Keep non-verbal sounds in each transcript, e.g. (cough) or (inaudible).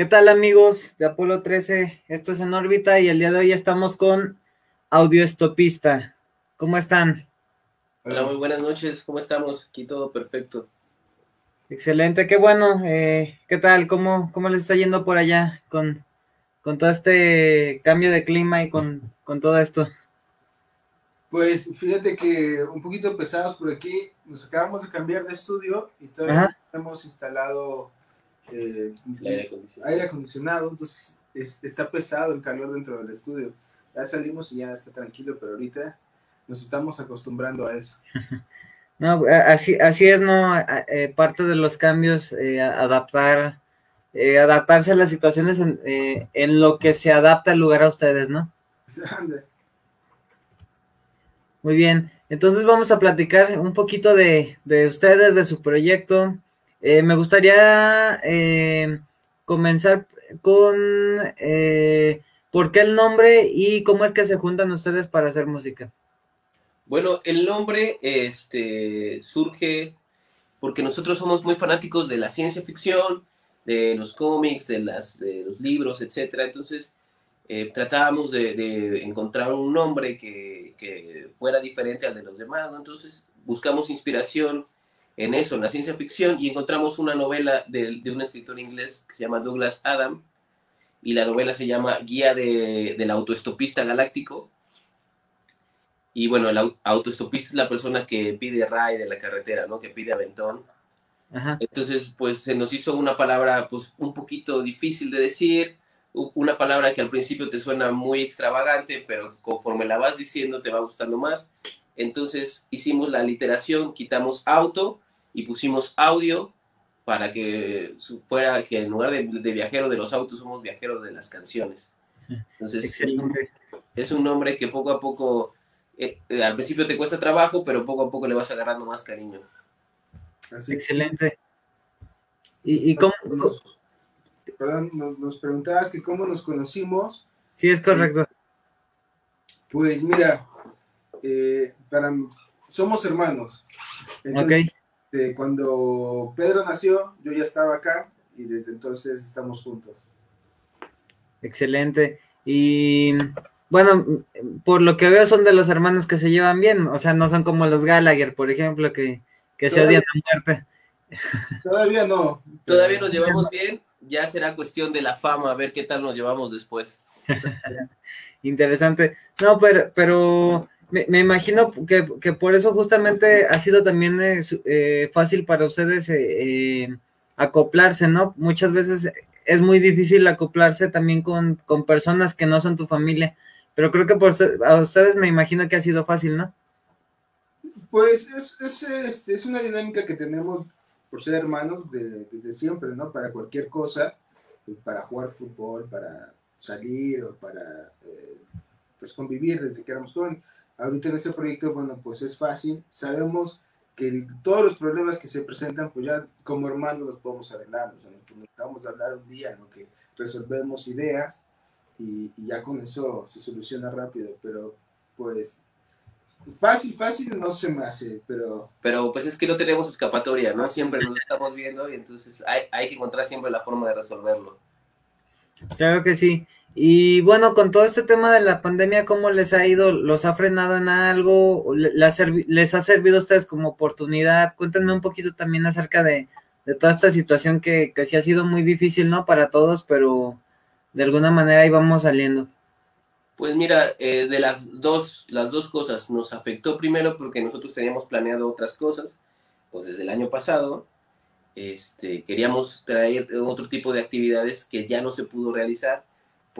¿Qué tal amigos de Apolo 13? Esto es en órbita y el día de hoy estamos con Audioestopista. ¿Cómo están? Hola, muy buenas noches. ¿Cómo estamos? Aquí todo perfecto. Excelente, qué bueno. Eh, ¿Qué tal? ¿Cómo, ¿Cómo les está yendo por allá con, con todo este cambio de clima y con, con todo esto? Pues fíjate que un poquito pesados por aquí. Nos acabamos de cambiar de estudio y todavía hemos instalado eh, aire, acondicionado. aire, acondicionado. entonces está pesado el calor dentro del estudio. Ya salimos y ya está tranquilo, pero ahorita nos estamos acostumbrando a eso. (laughs) No, así, así es, ¿no? Eh, parte de los cambios, eh, adaptar, eh, adaptarse a las situaciones en, en, lo que se adapta el lugar a ustedes, ¿no? (laughs) Muy bien, entonces vamos a platicar un poquito de, de ustedes, de su proyecto. Me gustaría comenzar con por qué el nombre y cómo es que se juntan ustedes para hacer música. Bueno, el nombre este, surge porque nosotros somos muy fanáticos de la ciencia ficción, de los cómics, de, las, de los libros, etc. Entonces, eh, tratábamos de, encontrar un nombre que, fuera diferente al de los demás. Entonces, buscamos inspiración en eso, en la ciencia ficción, y encontramos una novela de, un escritor inglés que se llama Douglas Adam, y la novela se llama Guía del autoestopista galáctico y bueno, el autoestopista es la persona que pide ray de la carretera, ¿no? Que pide aventón. Entonces, pues se nos hizo una palabra, pues un poquito difícil de decir, una palabra que al principio te suena muy extravagante, pero conforme la vas diciendo te va gustando más. Entonces hicimos la literación, quitamos auto y pusimos audio para que fuera que en lugar de, de viajero de los autos somos viajeros de las canciones. Entonces es un nombre que poco a poco eh, eh, al principio te cuesta trabajo, pero poco a poco le vas agarrando más cariño. Excelente. ¿Y, cómo? perdón, nos, preguntabas que cómo nos conocimos. Sí, es correcto. Pues mira, eh, para, somos hermanos. Entonces, cuando Pedro nació, yo ya estaba acá y desde entonces estamos juntos. Excelente. Y bueno, por lo que veo son de los hermanos que se llevan bien, o sea, no son como los Gallagher, por ejemplo, que, se odian a muerte. (laughs) Todavía no. Todavía nos llevamos bien, ya será cuestión de la fama, a ver qué tal nos llevamos después. (laughs) Interesante. No, pero, pero me, imagino que, por eso justamente ha sido también eh, eh, fácil para ustedes eh, acoplarse, ¿no? Muchas veces es muy difícil acoplarse también con, con personas que no son tu familia pero creo que por a ustedes me imagino que ha sido fácil, ¿no? Pues es, es, este, es una dinámica que tenemos por ser hermanos de, desde siempre, ¿no? Para cualquier cosa, pues, para jugar fútbol, para salir o para pues convivir desde que éramos jóvenes. Ahorita en este proyecto, bueno, pues es fácil. Sabemos que todos los problemas que se presentan, pues ya como hermanos los podemos arreglar. O sea, nos necesitamos hablar un día, ¿no? Que resolvemos ideas y, ya con eso se soluciona rápido, pero pues fácil, fácil no se me hace, pero... Pero pues es que no tenemos escapatoria, ¿no? Siempre nos estamos viendo y entonces hay, hay que encontrar siempre la forma de resolverlo. Claro que sí. Y bueno, con todo este tema de la pandemia, ¿cómo les ha ido? ¿Los ha frenado en algo? ¿Les ha servido a ustedes como oportunidad? Cuéntenme un poquito también acerca de, de toda esta situación que, que sí ha sido muy difícil, ¿no? Para todos, pero de alguna manera íbamos saliendo. Pues mira, eh, de las dos, las dos cosas, nos afectó primero porque nosotros teníamos planeado otras cosas, pues desde el año pasado, este, queríamos traer otro tipo de actividades que ya no se pudo realizar,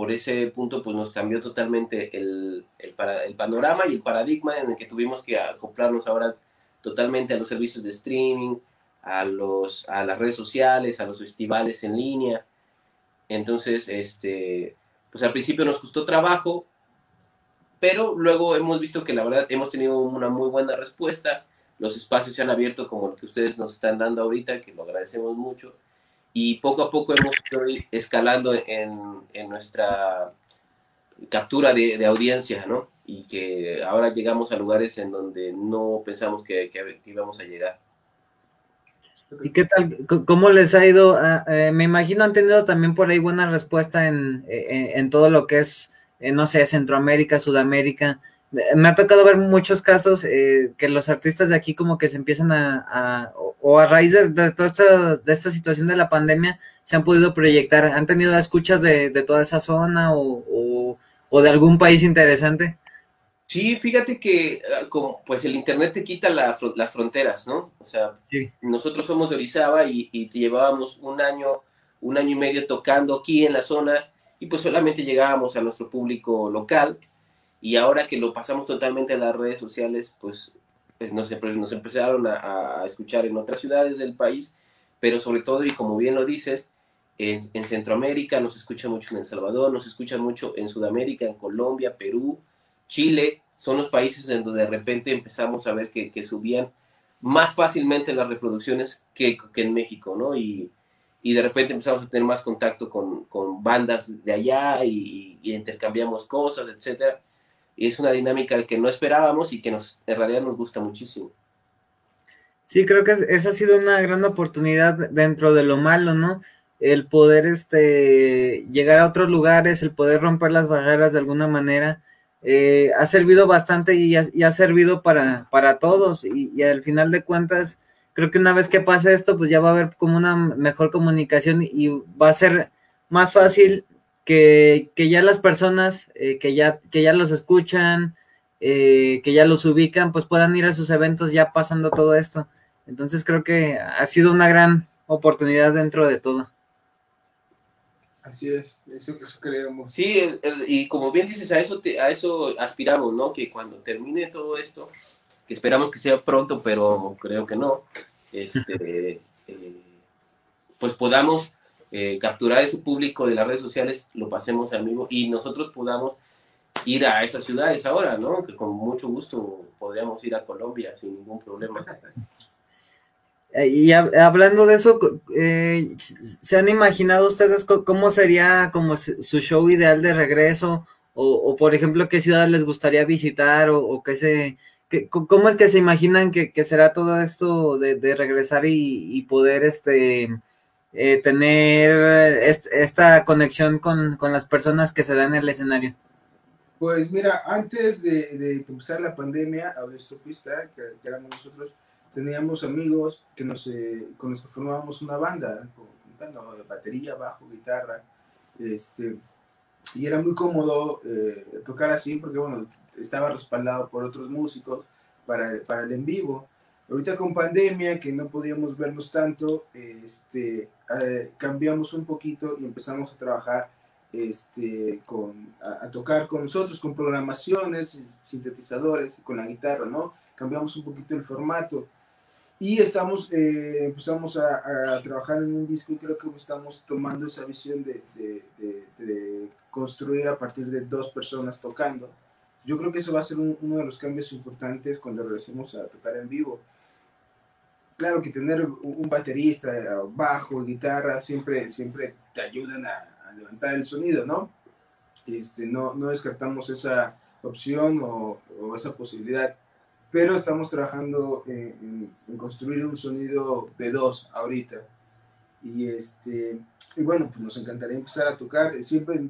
por ese punto pues nos cambió totalmente el, el, el panorama y el paradigma en el que tuvimos que acoplarnos ahora totalmente a los servicios de streaming, a, los, a las redes sociales, a los festivales en línea, entonces, este, pues al principio nos costó trabajo, pero luego hemos visto que la verdad hemos tenido una muy buena respuesta. Los espacios se han abierto como el que ustedes nos están dando ahorita, que lo agradecemos mucho. Y poco a poco hemos ido escalando en, en nuestra captura de, de, audiencia, ¿no? Y que ahora llegamos a lugares en donde no pensamos que, que íbamos a llegar. ¿Y qué tal? ¿Cómo les ha ido? Ah, eh, me imagino han tenido también por ahí buena respuesta en, en, todo lo que es, eh, no sé, Centroamérica, Sudamérica. Me ha tocado ver muchos casos eh, que los artistas de aquí como que se empiezan a, o a raíz de, toda esta, de esta situación de la pandemia, se han podido proyectar. ¿Han tenido escuchas de, de toda esa zona o, o de algún país interesante? Sí, fíjate que ah, como, pues el internet te quita las fronteras, ¿no? O sea, nosotros somos de Orizaba y, llevábamos un año, un año y medio tocando aquí en la zona y pues solamente llegábamos a nuestro público local y ahora que lo pasamos totalmente a las redes sociales, pues, pues nos, empezaron a, escuchar en otras ciudades del país, pero sobre todo, y como bien lo dices, en, en Centroamérica nos escuchan mucho en El Salvador, nos escuchan mucho en Sudamérica, en Colombia, Perú, Chile, son los países en donde de repente empezamos a ver que, subían más fácilmente las reproducciones que, en México, ¿no? Y, de repente empezamos a tener más contacto con, bandas de allá y, intercambiamos cosas, etcétera. Y es una dinámica que no esperábamos y que nos, en realidad nos gusta muchísimo. Sí, creo que esa ha sido una gran oportunidad dentro de lo malo, ¿no? El poder este, llegar a otros lugares, el poder romper las barreras de alguna manera eh, ha servido bastante y ha, servido para, para todos. Y, al final de cuentas, creo que una vez que pase esto, pues ya va a haber como una mejor comunicación y va a ser más fácil que, ya las personas eh, que, ya, que ya los escuchan, eh, que ya los ubican, pues puedan ir a sus eventos ya pasando todo esto. Entonces creo que ha sido una gran oportunidad dentro de todo. Así es, eso, eso creemos. Sí, y como bien dices, a eso, a eso aspiramos, ¿no? Que cuando termine todo esto, que esperamos que sea pronto, pero creo que no, este, (laughs) eh, pues podamos eh, capturar ese público de las redes sociales, lo pasemos al vivo y nosotros podamos ir a esas ciudades ahora, ¿no? Que con mucho gusto podríamos ir a Colombia sin ningún problema. Eh, y hablando de eso, eh, ¿se han imaginado ustedes cómo sería como su show ideal de regreso? O, por ejemplo, qué ciudad les gustaría visitar o, qué se... ¿Cómo es que se imaginan que, será todo esto de, regresar y, poder este eh, tener esta conexión con, las personas que se dan en el escenario? Pues mira, antes de, de la pandemia, a Pista, que, que éramos nosotros, teníamos amigos que nos, eh, con los que formábamos una banda, juntando batería, bajo, guitarra, este, y era muy cómodo eh, tocar así porque, bueno, estaba respaldado por otros músicos para, para el en vivo. Ahorita con pandemia, que no podíamos vernos tanto, este, eh, cambiamos un poquito y empezamos a trabajar este, con, a, a, tocar con nosotros, con programaciones, sintetizadores, con la guitarra, ¿no? Cambiamos un poquito el formato y estamos, eh, empezamos a, trabajar en un disco y creo que estamos tomando esa visión de, de, construir a partir de dos personas tocando. Yo creo que eso va a ser uno de los cambios importantes cuando regresemos a tocar en vivo. Claro que tener un baterista, bajo, guitarra, siempre, siempre te ayudan a, levantar el sonido, ¿no? Este, no, no descartamos esa opción o, o esa posibilidad pero estamos trabajando en, construir un sonido de dos ahorita. Y, este, y bueno, pues nos encantaría empezar a tocar. Siempre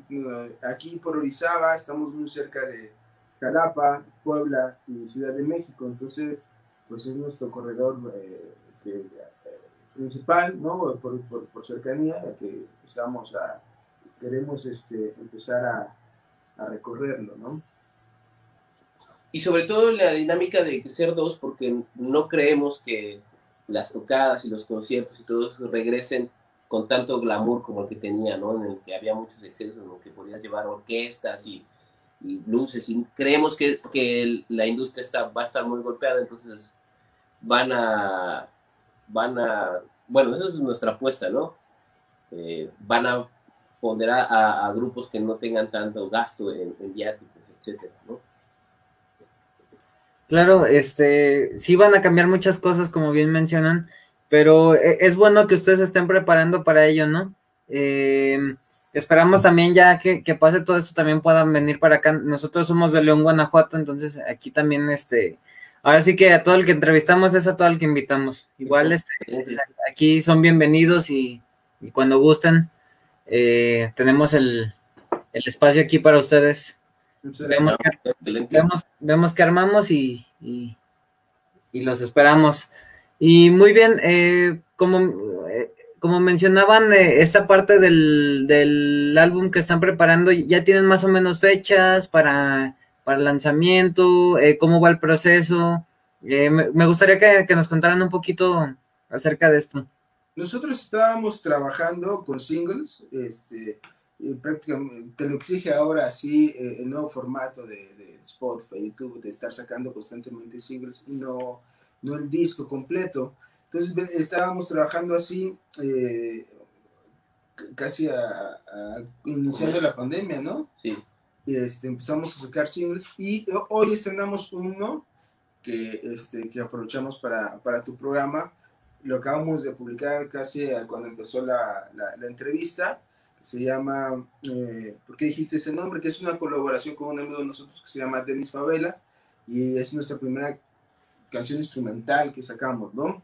aquí por Orizaba, estamos muy cerca de Jalapa, Puebla y Ciudad de México, entonces pues es nuestro corredor eh, eh, principal, ¿no? Por, por, cercanía, que estamos a, queremos este, empezar a, a recorrerlo, ¿no? Y sobre todo la dinámica de ser dos, porque no creemos que las tocadas y los conciertos y todo eso regresen con tanto glamour como el que tenía, ¿no? En el que había muchos excesos, en el que podías llevar orquestas y, y luces. Y creemos que, que, la industria está, va a estar muy golpeada, entonces van a, van a, bueno, esa es nuestra apuesta, ¿no? Eh, van a poner a, grupos que no tengan tanto gasto en, en viáticos, etcétera, ¿no? Claro, este, sí van a cambiar muchas cosas, como bien mencionan, pero e, es bueno que ustedes estén preparando para ello, ¿no? Em, esperamos también ya que, pase todo esto, también puedan venir para acá. Nosotros somos de León, Guanajuato, entonces aquí también, este, ahora sí que a todo el que entrevistamos es a todo el que invitamos. Igual este, aquí son bienvenidos y, cuando gusten eh, tenemos el, espacio aquí para ustedes. Vemos que, armamos y, y, los esperamos. Y muy bien, eh, como, eh, como mencionaban, esta parte del, del álbum que están preparando, ya tienen más o menos fechas para para el lanzamiento, eh, cómo va el proceso. Eh, me, gustaría que, nos contaran un poquito acerca de esto. Nosotros estábamos trabajando con singles, este, prácticamente te lo exige ahora así eh, el nuevo formato de, de, Spotify, YouTube, de estar sacando constantemente singles y no, no el disco completo. Entonces estábamos trabajando así casi a, iniciando la pandemia, ¿no? Sí este, empezamos a sacar singles y hoy estrenamos uno que, este, aprovechamos para, tu programa. Lo acabamos de publicar casi cuando empezó la, la, entrevista. Se llama, eh, ¿por qué dijiste ese nombre? Que es una colaboración con un amigo de nosotros que se llama Denis Favela y es nuestra primera canción instrumental que sacamos, ¿no?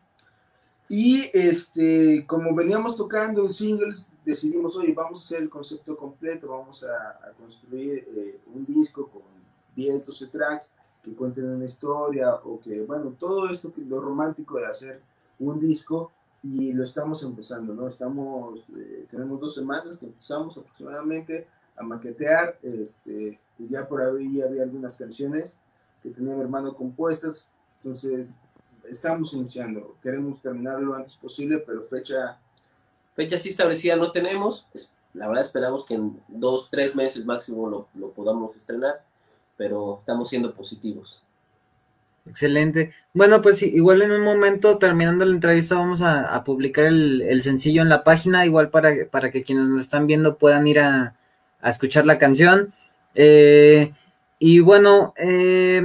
Y este, como veníamos tocando en singles, decidimos, oye, vamos a hacer el concepto completo, vamos a, construir eh, un disco con 10, 12 tracks que cuenten una historia o que, bueno, todo esto, que lo romántico de hacer un disco y lo estamos empezando, ¿no? Estamos, eh, tenemos dos semanas que empezamos aproximadamente a maquetear, este, y ya por ahí había algunas canciones que tenía mi hermano compuestas, entonces estamos iniciando, queremos terminarlo lo antes posible, pero fecha... Fecha sí establecida no tenemos, la verdad esperamos que en dos, tres meses máximo lo, lo podamos estrenar, pero estamos siendo positivos. Excelente. Bueno, pues igual en un momento, terminando la entrevista, vamos a, publicar el, sencillo en la página, igual para, para que quienes nos están viendo puedan ir a, a escuchar la canción. Eh, y bueno, eh,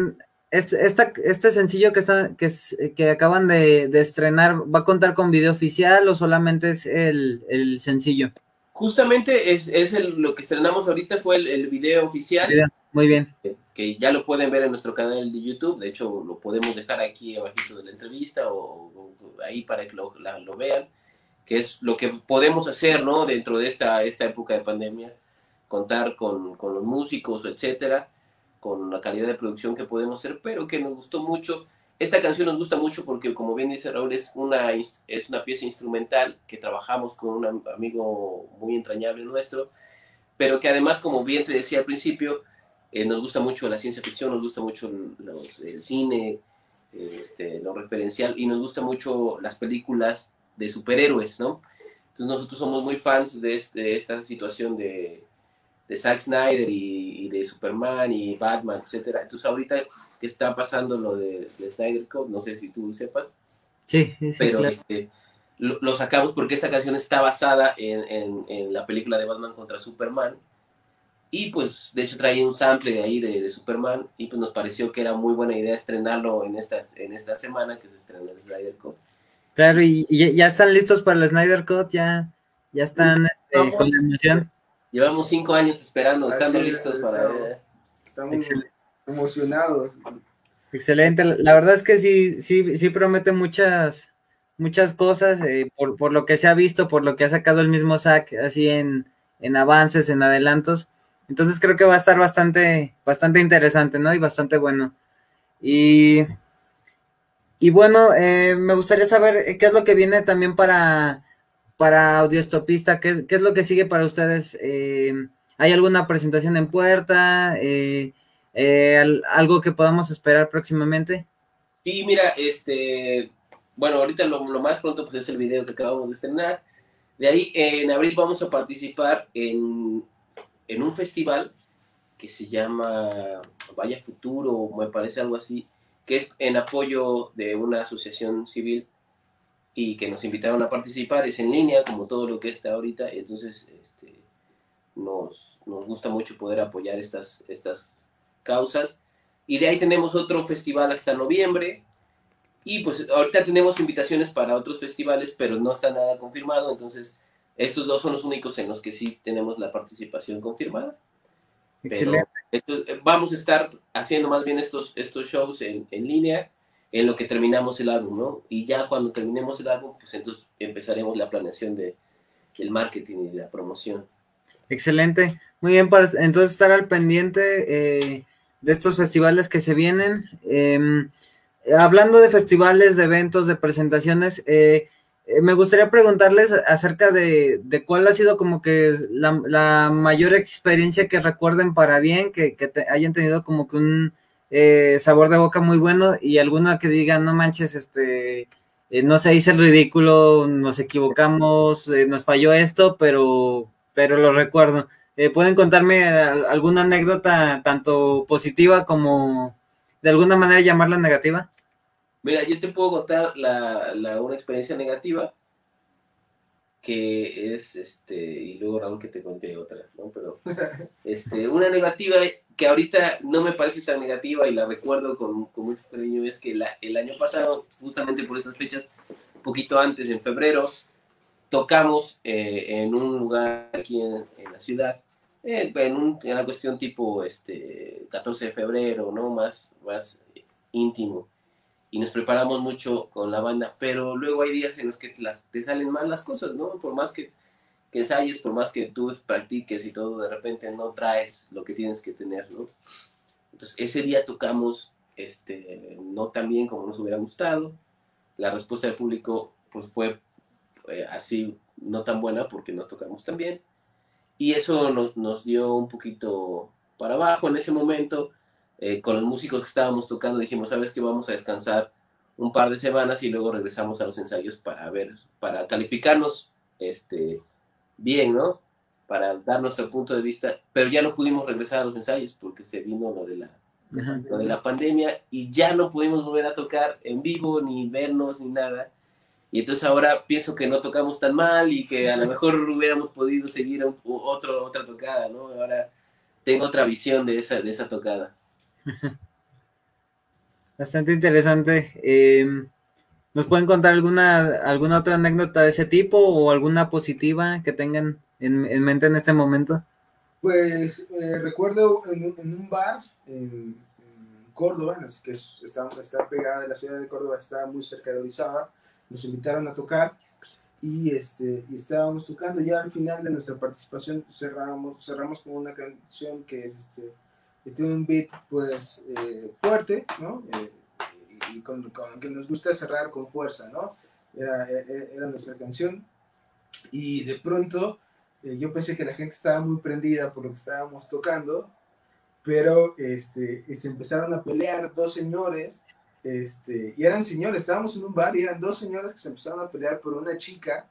este, este sencillo que, está, que, que acaban de, estrenar, ¿va a contar con video oficial o solamente es el, sencillo? Justamente es, es lo que estrenamos ahorita, fue el, video oficial. Muy bien. Que, ya lo pueden ver en nuestro canal de YouTube, de hecho lo podemos dejar aquí abajito de la entrevista o, ahí para que lo, lo, vean, que es lo que podemos hacer, ¿no? Dentro de esta, esta época de pandemia, contar con, con los músicos, etcétera con la calidad de producción que podemos hacer, pero que nos gustó mucho. Esta canción nos gusta mucho porque, como bien dice Raúl, es una, es una pieza instrumental que trabajamos con un amigo muy entrañable nuestro, pero que además, como bien te decía al principio, eh, nos gusta mucho la ciencia ficción, nos gusta mucho el cine, este, lo referencial, y nos gusta mucho las películas de superhéroes, ¿no? Entonces nosotros somos muy fans de, este, de esta situación de, de Zack Snyder y, de Superman y Batman, etcétera. Entonces ahorita que está pasando lo de, Snyder Code, no sé si tú sepas. Sí, sí pero este, lo, sacamos porque esta canción está basada en, la película de Batman contra Superman. Y pues, de hecho, trae un sample de ahí de, Superman. Y pues nos pareció que era muy buena idea estrenarlo en, estas, en esta semana que se estrena el Snyder Code. Claro, y, ya están listos para el Snyder Code, ya, ya están este, con la emoción. Llevamos cinco años esperando, estando listos para. Estamos emocionados. Excelente, la verdad es que sí, sí, sí promete muchas, muchas cosas eh, por, por, lo que se ha visto, por lo que ha sacado el mismo SAC, así en, en avances, en adelantos. Entonces creo que va a estar bastante, bastante interesante, ¿no? Y bastante bueno. Y, y bueno, eh, me gustaría saber qué es lo que viene también para, para Audiostopista, ¿qué, ¿qué, es lo que sigue para ustedes? Eh, ¿Hay alguna presentación en puerta? Eh, eh, ¿Algo que podamos esperar próximamente? Sí, mira, este, bueno, ahorita lo, más pronto pues es el video que acabamos de estrenar. De ahí, en abril vamos a participar en, en un festival que se llama Vaya Futuro, me parece algo así, que es en apoyo de una asociación civil y que nos invitaron a participar, es en línea, como todo lo que está ahorita, y entonces este, nos, nos, gusta mucho poder apoyar estas, estas causas. Y de ahí tenemos otro festival hasta noviembre, y pues ahorita tenemos invitaciones para otros festivales, pero no está nada confirmado, entonces estos dos son los únicos en los que sí tenemos la participación confirmada. Excelente. Eh, vamos a estar haciendo más bien estos, estos shows en, en línea en lo que terminamos el álbum, ¿no? Y ya cuando terminemos el álbum, pues entonces empezaremos la planeación de, del marketing y la promoción. Excelente. Muy bien, entonces estar al pendiente eh, de estos festivales que se vienen. Em, hablando de festivales, de eventos, de presentaciones, eh, eh, me gustaría preguntarles acerca de, cuál ha sido como que la, mayor experiencia que recuerden para bien, que, hayan tenido como que un eh, sabor de boca muy bueno y alguna que digan, no manches, este, eh, no se hice el ridículo, nos equivocamos, nos falló esto, pero, pero lo recuerdo. ¿Pueden contarme alguna anécdota tanto positiva como de alguna manera llamarla negativa? Mira, yo te puedo contar la, la, una experiencia negativa que es, este, y luego Raúl que te conté otra, ¿no? Pero, este, una negativa que ahorita no me parece tan negativa y la recuerdo con, con mucho cariño es que la, el año pasado, justamente por estas fechas, poquito antes, en febrero, tocamos eh, en un lugar aquí en, en la ciudad, eh, en, un, en, una cuestión tipo este, 14 de febrero, ¿no? Más, más íntimo y nos preparamos mucho con la banda, pero luego hay días en los que te, salen mal las cosas, ¿no? Por más que, que, ensayes, por más que tú practiques y todo, de repente no traes lo que tienes que tener, ¿no? Entonces, ese día tocamos este, no tan bien como nos hubiera gustado. La respuesta del público pues fue así no tan buena porque no tocamos tan bien. Y eso nos, nos dio un poquito para abajo en ese momento eh, con los músicos que estábamos tocando dijimos, sabes que vamos a descansar un par de semanas y luego regresamos a los ensayos para ver, para calificarnos este, bien, ¿no? Para dar nuestro punto de vista, pero ya no pudimos regresar a los ensayos porque se vino lo de la, lo de la pandemia y ya no pudimos volver a tocar en vivo, ni vernos, ni nada. Y entonces ahora pienso que no tocamos tan mal y que a lo (laughs) mejor hubiéramos podido seguir otro, otra tocada, ¿no? Ahora tengo otra visión de esa, de esa tocada. (laughs) Bastante interesante. Em, ¿Nos pueden contar alguna, alguna otra anécdota de ese tipo o alguna positiva que tengan en, mente en este momento? Pues eh, recuerdo en, un bar en, Córdoba, que está, está, pegada de la ciudad de Córdoba, está muy cerca de Orizaba, nos invitaron a tocar y, este, y estábamos tocando. Ya al final de nuestra participación cerramos, cerramos con una canción que es este, que tiene un beat pues eh, fuerte, ¿no? Eh, y con, con, que nos gusta cerrar con fuerza, ¿no? Era, e, e, era nuestra canción. Y de pronto eh, yo pensé que la gente estaba muy prendida por lo que estábamos tocando, pero este, se empezaron a pelear dos señores, este, y eran señores, estábamos en un bar y eran dos señores que se empezaron a pelear por una chica,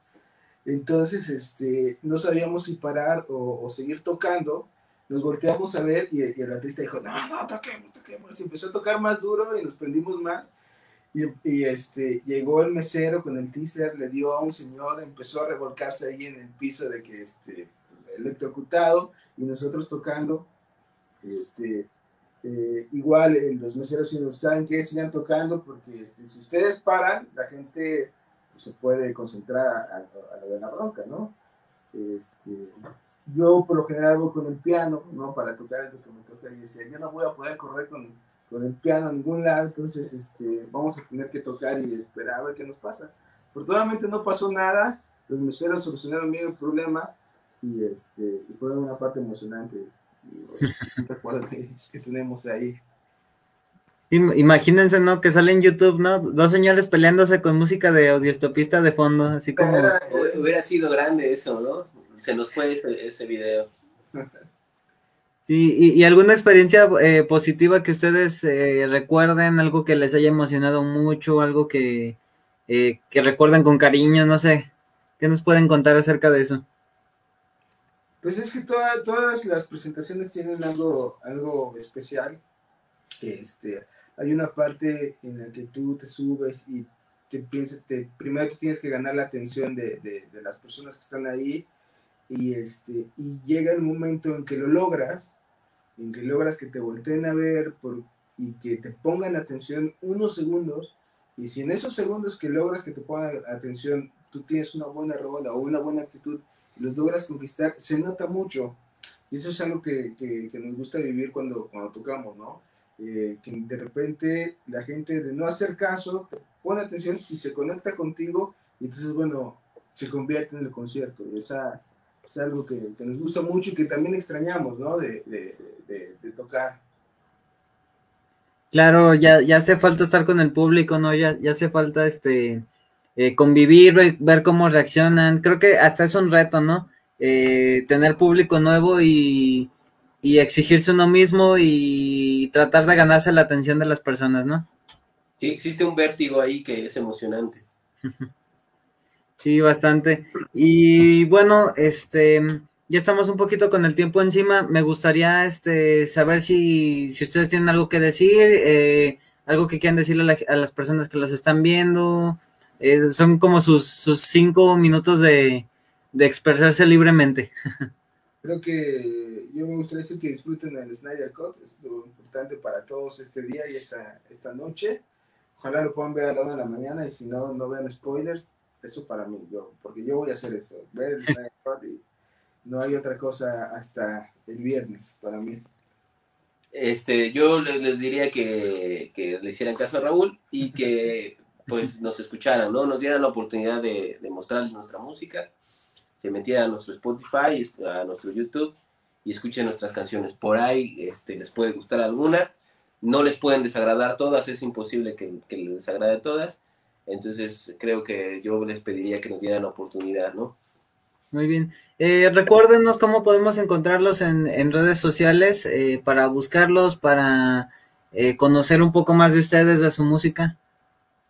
entonces este, no sabíamos si parar o, o seguir tocando, nos volteamos a ver y, el artista dijo, no, no, toquemos, toquemos. Y empezó a tocar más duro y nos prendimos más. Y, este, llegó el mesero con el teaser, le dio a un señor, empezó a revolcarse ahí en el piso de que, este, electrocutado y nosotros tocando. Este, eh, igual eh, los meseros si nos saben que sigan tocando porque este, si ustedes paran, la gente pues, se puede concentrar a, a, lo de la bronca, ¿no? Este, yo por lo general voy con el piano, ¿no? Para tocar lo que me toca y decía, yo no voy a poder correr con, con el piano a ningún lado, entonces este, vamos a tener que tocar y esperar a ver qué nos pasa. Afortunadamente no pasó nada, los meseros solucionaron bien el problema y, este, y fue una parte emocionante. Y, un (laughs) recuerdo que, que tenemos ahí. Imagínense, ¿no? Que sale en YouTube, ¿no? Dos señores peleándose con música de audiostopista de fondo, así como... Hubiera sido grande eso, ¿no? Se nos fue ese, ese video. Sí, y, alguna experiencia eh, positiva que ustedes eh, recuerden, algo que les haya emocionado mucho, algo que, eh, que recuerden con cariño, no sé, ¿qué nos pueden contar acerca de eso? Pues es que todas las presentaciones tienen algo, algo especial. Este, hay una parte en la que tú te subes y te piensas, te, primero te tienes que ganar la atención de, de, de las personas que están ahí y, este, y llega el momento en que lo logras, en que logras que te volteen a ver por, y que te pongan atención unos segundos, y si en esos segundos que logras que te pongan atención, tú tienes una buena rola o una buena actitud, y los logras conquistar, se nota mucho. Y eso es algo que, que, nos gusta vivir cuando, cuando tocamos, ¿no? eh, que de repente la gente de no hacer caso pone atención y se conecta contigo y entonces, bueno, se convierte en el concierto. Esa es algo que, nos gusta mucho y que también extrañamos, ¿no? De, tocar. Claro, ya, ya hace falta estar con el público, ¿no? Ya, ya hace falta este eh, convivir, ver cómo reaccionan. Creo que hasta es un reto, ¿no? Eh, tener público nuevo y, y exigirse uno mismo y tratar de ganarse la atención de las personas, ¿no? Sí, existe un vértigo ahí que es emocionante. (laughs) Sí, bastante. Y bueno, este, ya estamos un poquito con el tiempo encima. Me gustaría este, saber si, si ustedes tienen algo que decir, eh, algo que quieran decirle a, las personas que los están viendo. Eh, son como sus, sus cinco minutos de, de expresarse libremente. (laughs) Creo que yo me gustaría decir que disfruten el Snyder Cut, es lo importante para todos este día y esta, esta noche. Ojalá lo puedan ver a la hora de la mañana y si no, no vean spoilers. Eso para mí, yo, porque yo voy a hacer eso, ver el y no hay otra cosa hasta el viernes para mí. Este, yo les diría que, que le hicieran caso a Raúl y que (laughs) pues nos escucharan, ¿no? Nos dieran la oportunidad de, de mostrarles nuestra música, se metieran a nuestro Spotify, a nuestro YouTube y escuchen nuestras canciones. Por ahí este, les puede gustar alguna no les pueden desagradar todas, es imposible que, les desagrade todas. Entonces creo que yo les pediría que nos dieran la oportunidad, ¿no? Muy bien. Eh, recuérdenos cómo podemos encontrarlos en, redes sociales eh, para buscarlos, para eh, conocer un poco más de ustedes, de su música.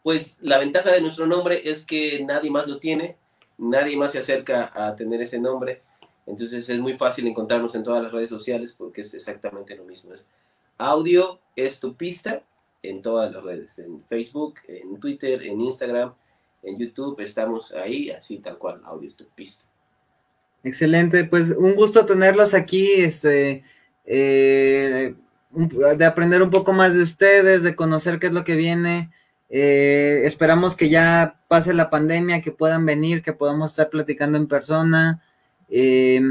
Pues la ventaja de nuestro nombre es que nadie más lo tiene, nadie más se acerca a tener ese nombre. Entonces es muy fácil encontrarnos en todas las redes sociales porque es exactamente lo mismo. Es Audio es tu pista en todas las redes, en Facebook, en Twitter, en Instagram, en YouTube, estamos ahí, así tal cual, Audio es tu pista. Excelente, pues un gusto tenerlos aquí, este, eh, de aprender un poco más de ustedes, de conocer qué es lo que viene. Eh, esperamos que ya pase la pandemia, que puedan venir, que podamos estar platicando en persona. Eh,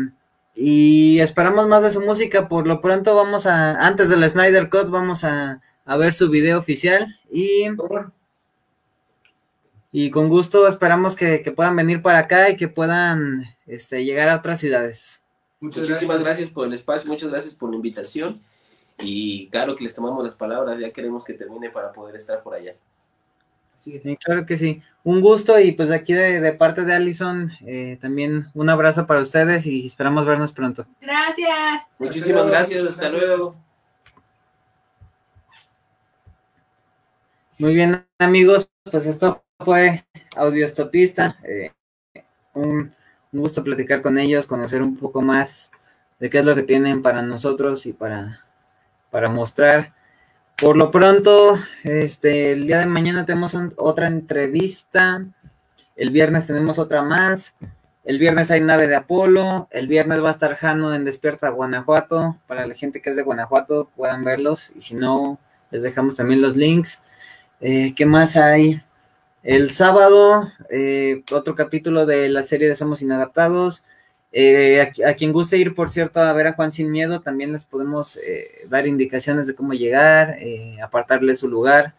y esperamos más de su música. Por lo pronto vamos a, antes del Snyder Cut, vamos a, ver su video oficial y, y con gusto esperamos que, puedan venir para acá y que puedan este, llegar a otras ciudades. Muchísimas gracias. por el espacio, muchas gracias por la invitación y claro que les tomamos las palabras, ya queremos que termine para poder estar por allá. Sí, claro que sí. Un gusto y pues aquí de, parte de Allison eh, también un abrazo para ustedes y esperamos vernos pronto. Gracias. Muchísimas gracias, hasta luego. Muy bien amigos, pues esto fue Audiostopista. Eh, un, un, gusto platicar con ellos, conocer un poco más de qué es lo que tienen para nosotros y para, para mostrar. Por lo pronto, este, el día de mañana tenemos otra entrevista. El viernes tenemos otra más. El viernes hay nave de Apolo. El viernes va a estar Jano en Despierta Guanajuato. Para la gente que es de Guanajuato puedan verlos. Y si no, les dejamos también los links. Eh, ¿Qué más hay? El sábado, eh, otro capítulo de la serie de Somos Inadaptados. Eh, a, quien guste ir, por cierto, a ver a Juan Sin Miedo, también les podemos dar indicaciones de cómo llegar, apartarle su lugar.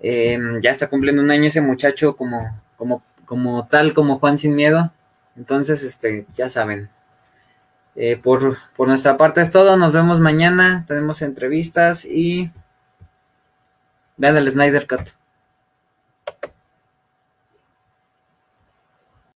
Em, ya está cumpliendo un año ese muchacho como, como, como tal, como Juan Sin Miedo. Entonces, este, ya saben. por, por nuestra parte es todo. Nos vemos mañana. Tenemos entrevistas y vean el Snyder Cut.